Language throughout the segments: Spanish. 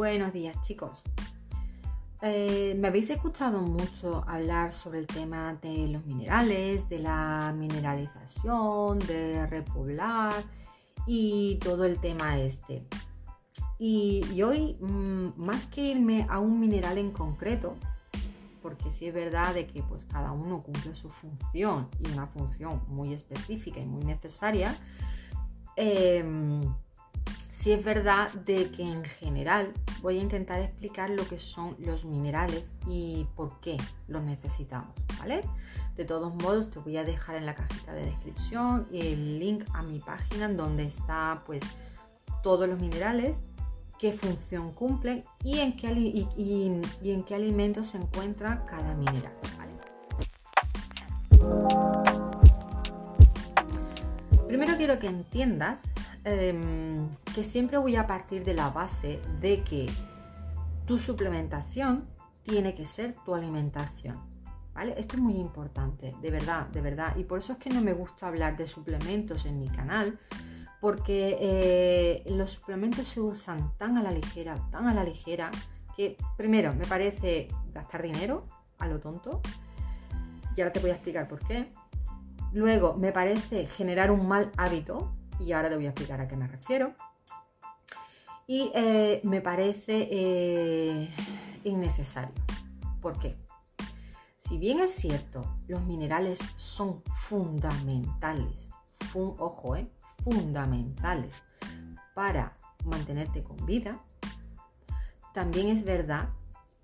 Buenos días chicos. Eh, me habéis escuchado mucho hablar sobre el tema de los minerales, de la mineralización, de repoblar y todo el tema este. Y, hoy, mm, más que irme a un mineral en concreto, porque sí es verdad de que pues, cada uno cumple su función y una función muy específica y muy necesaria, eh, sí es verdad de que en general voy a intentar explicar lo que son los minerales y por qué los necesitamos, ¿vale? De todos modos, te voy a dejar en la cajita de descripción el link a mi página en donde está pues todos los minerales, qué función cumplen y en qué, y, se encuentra cada mineral, ¿vale? Primero quiero que entiendas Em, que siempre voy a partir de la base de que tu suplementación tiene que ser tu alimentación. ¿Vale? Esto es muy importante, de verdad, de verdad. Y por eso es que no me gusta hablar de suplementos en mi canal, porque eh, los suplementos se usan tan a la ligera, tan a la ligera, que primero me parece gastar dinero a lo tonto. Y ahora te voy a explicar por qué. Luego me parece generar un mal hábito, y ahora te voy a explicar a qué me refiero. Y eh, me parece eh, innecesario. ¿Por qué? Si bien es cierto, los minerales son fundamentales, ojo, eh, fundamentales para mantenerte con vida, también es verdad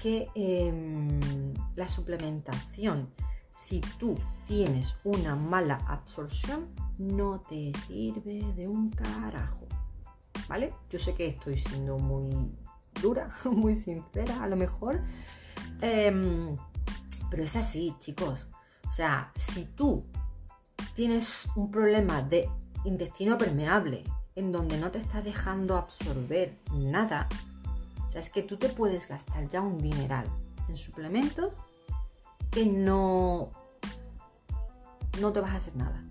que em, la suplementación si tú tienes una mala absorción, no te sirve de un carajo. ¿Vale? Yo sé que estoy siendo muy dura, muy sincera a lo mejor. Em, pero es así, chicos. O sea, si tú tienes un problema de intestino permeable en donde no te está dejando absorber nada, o sea, es que tú te puedes gastar ya un dineral en suplementos no, no te vas a hacer nada.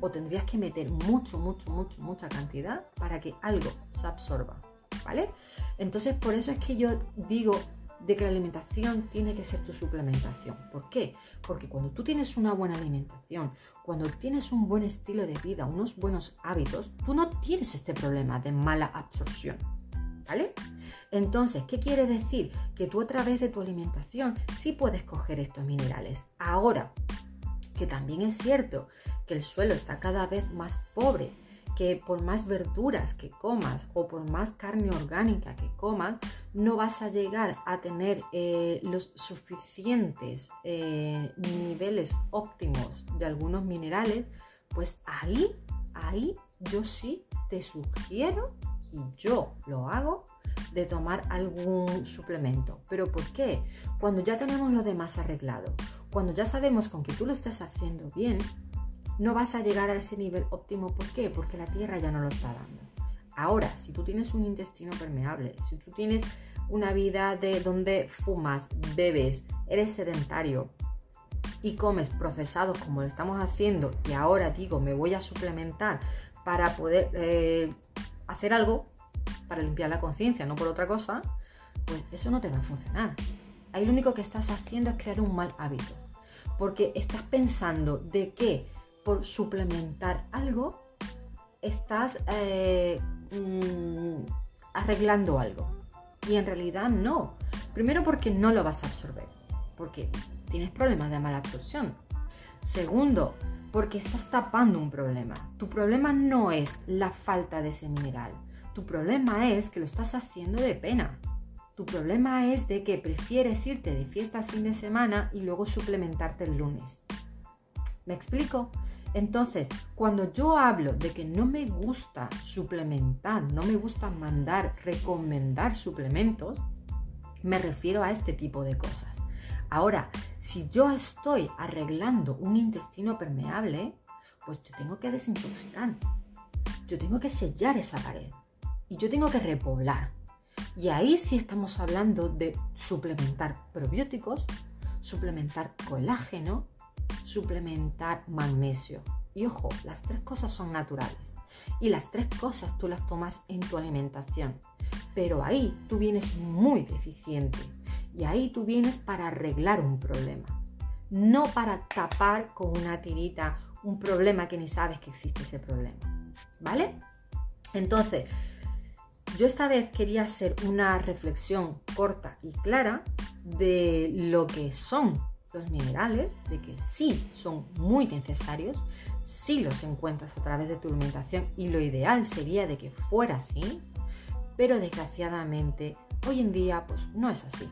O tendrías que meter mucho, mucho, mucho, mucha cantidad para que algo se absorba. ¿Vale? Entonces, por eso es que yo digo de que la alimentación tiene que ser tu suplementación. ¿Por qué? Porque cuando tú tienes una buena alimentación, cuando tienes un buen estilo de vida, unos buenos hábitos, tú no tienes este problema de mala absorción. ¿Vale? Entonces, ¿qué quiere decir? Que tú a través de tu alimentación sí puedes coger estos minerales. Ahora, que también es cierto que el suelo está cada vez más pobre, que por más verduras que comas o por más carne orgánica que comas, no vas a llegar a tener eh, los suficientes eh, niveles óptimos de algunos minerales, pues ahí, ahí yo sí te sugiero y yo lo hago de tomar algún suplemento. ¿Pero por qué? Cuando ya tenemos lo demás arreglado, cuando ya sabemos con que tú lo estás haciendo bien, no vas a llegar a ese nivel óptimo. ¿Por qué? Porque la tierra ya no lo está dando. Ahora, si tú tienes un intestino permeable, si tú tienes una vida de donde fumas, bebes, eres sedentario y comes procesados como lo estamos haciendo y ahora digo me voy a suplementar para poder eh, hacer algo, para limpiar la conciencia, no por otra cosa, pues eso no te va a funcionar. Ahí lo único que estás haciendo es crear un mal hábito. Porque estás pensando de que por suplementar algo estás eh, mm, arreglando algo. Y en realidad no. Primero porque no lo vas a absorber. Porque tienes problemas de mala absorción. Segundo, porque estás tapando un problema. Tu problema no es la falta de ese mineral. Tu problema es que lo estás haciendo de pena. Tu problema es de que prefieres irte de fiesta al fin de semana y luego suplementarte el lunes. ¿Me explico? Entonces, cuando yo hablo de que no me gusta suplementar, no me gusta mandar, recomendar suplementos, me refiero a este tipo de cosas. Ahora, si yo estoy arreglando un intestino permeable, pues yo tengo que desintoxicar. Yo tengo que sellar esa pared y yo tengo que repoblar. Y ahí sí estamos hablando de suplementar probióticos, suplementar colágeno, suplementar magnesio. Y ojo, las tres cosas son naturales. Y las tres cosas tú las tomas en tu alimentación. Pero ahí tú vienes muy deficiente. Y ahí tú vienes para arreglar un problema. No para tapar con una tirita un problema que ni sabes que existe ese problema. ¿Vale? Entonces, yo esta vez quería hacer una reflexión corta y clara de lo que son los minerales, de que sí son muy necesarios, sí los encuentras a través de tu alimentación y lo ideal sería de que fuera así, pero desgraciadamente hoy en día pues no es así,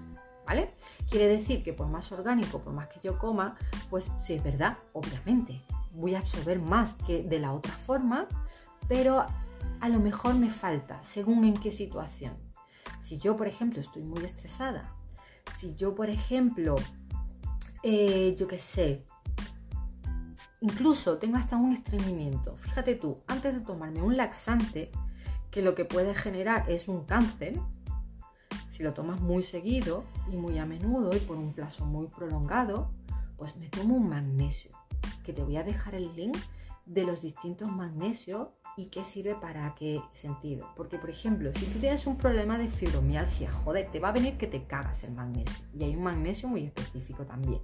¿vale? Quiere decir que por más orgánico, por más que yo coma, pues sí es verdad, obviamente, voy a absorber más que de la otra forma, pero a lo mejor me falta, según en qué situación. Si yo, por ejemplo, estoy muy estresada, si yo, por ejemplo, eh, yo qué sé, incluso tengo hasta un estreñimiento. Fíjate tú, antes de tomarme un laxante, que lo que puede generar es un cáncer, lo tomas muy seguido y muy a menudo y por un plazo muy prolongado, pues me tomo un magnesio, que te voy a dejar el link de los distintos magnesios y qué sirve para qué sentido. Porque, por ejemplo, si tú tienes un problema de fibromialgia, joder, te va a venir que te cagas el magnesio. Y hay un magnesio muy específico también.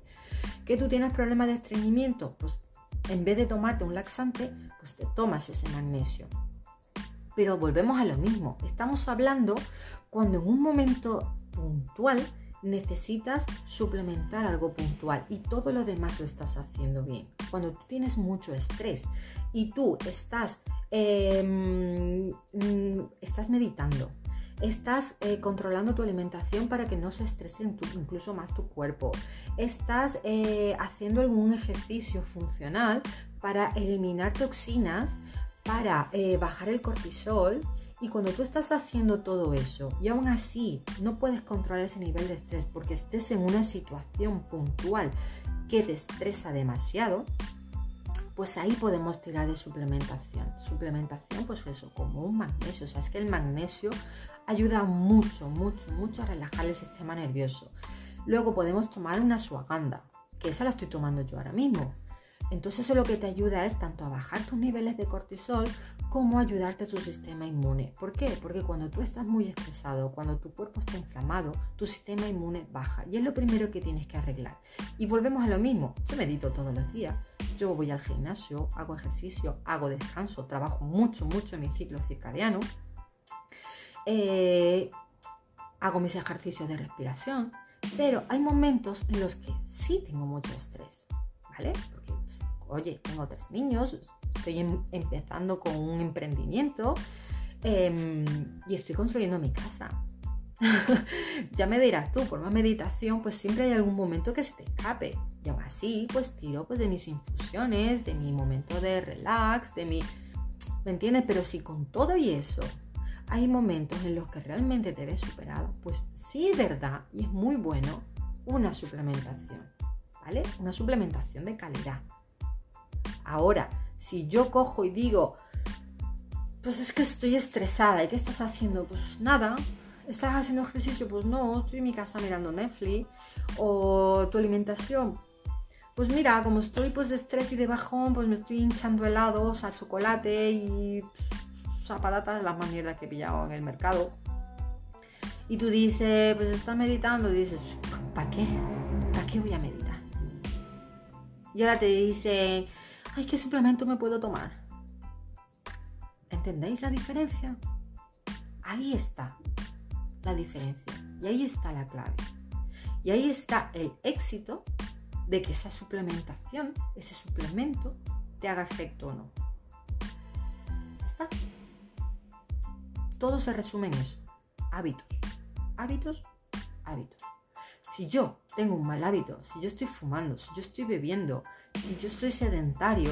Que tú tienes problemas de estreñimiento, pues en vez de tomarte un laxante, pues te tomas ese magnesio. Pero volvemos a lo mismo. Estamos hablando cuando en un momento puntual necesitas suplementar algo puntual y todo lo demás lo estás haciendo bien. Cuando tú tienes mucho estrés y tú estás Em, mm, estás meditando, estás eh, controlando tu alimentación para que no se estrese incluso más tu cuerpo, estás eh, haciendo algún ejercicio funcional para eliminar toxinas, para eh, bajar el cortisol. Y cuando tú estás haciendo todo eso y aún así no puedes controlar ese nivel de estrés porque estés en una situación puntual que te estresa demasiado, pues ahí podemos tirar de suplementación. Suplementación, pues eso, como un magnesio. O sea, es que el magnesio ayuda mucho, mucho, mucho a relajar el sistema nervioso. Luego podemos tomar una suaganda, que esa la estoy tomando yo ahora mismo. Entonces eso lo que te ayuda es tanto a bajar tus niveles de cortisol como a ayudarte a tu sistema inmune. ¿Por qué? Porque cuando tú estás muy estresado, cuando tu cuerpo está inflamado, tu sistema inmune baja y es lo primero que tienes que arreglar. Y volvemos a lo mismo, yo medito todos los días, yo voy al gimnasio, hago ejercicio, hago descanso, trabajo mucho, mucho en mi ciclo circadiano, eh, hago mis ejercicios de respiración, pero hay momentos en los que sí tengo mucho estrés, ¿vale? Oye, tengo tres niños, estoy em, empezando con un emprendimiento em, y estoy construyendo mi casa. ya me dirás tú, por más meditación, pues siempre hay algún momento que se te escape. Y aún así, pues tiro pues, de mis infusiones, de mi momento de relax, de mi... ¿Me entiendes? Pero si con todo y eso hay momentos en los que realmente te ves superado, pues sí es verdad y es muy bueno una suplementación, ¿vale? Una suplementación de calidad. Ahora, si yo cojo y digo, pues es que estoy estresada, ¿y qué estás haciendo? Pues nada, ¿estás haciendo ejercicio? Pues no, estoy en mi casa mirando Netflix. O tu alimentación. Pues mira, como estoy pues de estrés y de bajón, pues me estoy hinchando helados a chocolate y pues, a patatas, las más mierdas que he pillado en el mercado. Y tú dices, pues estás meditando, y dices, ¿para qué? ¿Para qué voy a meditar? Y ahora te dicen, ¿qué suplemento me puedo tomar? ¿Entendéis la diferencia? Ahí está la diferencia y ahí está la clave. Y ahí está el éxito de que esa suplementación, ese suplemento, te haga efecto o no. está. Todo se resume en eso. Hábitos. Hábitos, hábitos. Si yo tengo un mal hábito, si yo estoy fumando, si yo estoy bebiendo, si yo estoy sedentario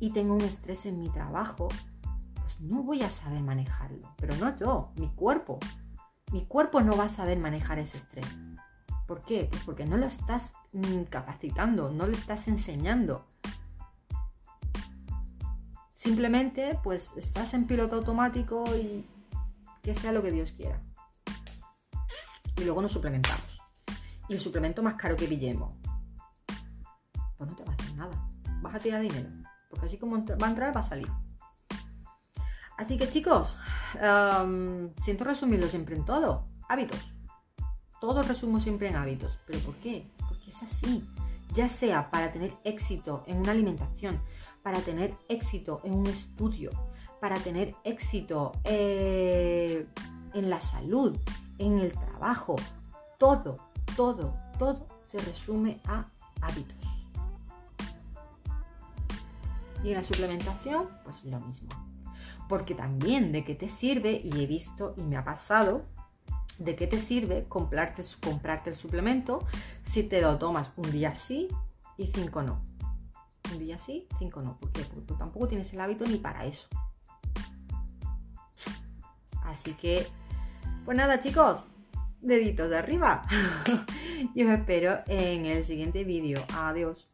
y tengo un estrés en mi trabajo, pues no voy a saber manejarlo. Pero no yo, mi cuerpo. Mi cuerpo no va a saber manejar ese estrés. ¿Por qué? Pues porque no lo estás mm, capacitando, no lo estás enseñando. Simplemente pues estás en piloto automático y que sea lo que Dios quiera. Y luego nos suplementamos. El suplemento más caro que pillemos, pues no te va a hacer nada. Vas a tirar dinero. porque así como va a entrar, va a salir. Así que chicos, siento resumirlo siempre en todo. Hábitos. Todo resumo siempre en hábitos. ¿Pero por qué? Porque es así. Ya sea para tener éxito en una alimentación, para tener éxito en un estudio, para tener éxito eh, en la salud, en el trabajo. Todo, todo, todo se resume a hábitos. Y en la suplementación, pues lo mismo. Porque también de qué te sirve, y he visto y me ha pasado, de qué te sirve comprarte, el suplemento si te lo tomas un día sí y cinco no. Un día sí, cinco no. ¿Por qué? Porque tampoco tienes el hábito ni para eso. Así que, pues nada chicos, deditos de arriba. Yo os espero en el siguiente vídeo. Adiós.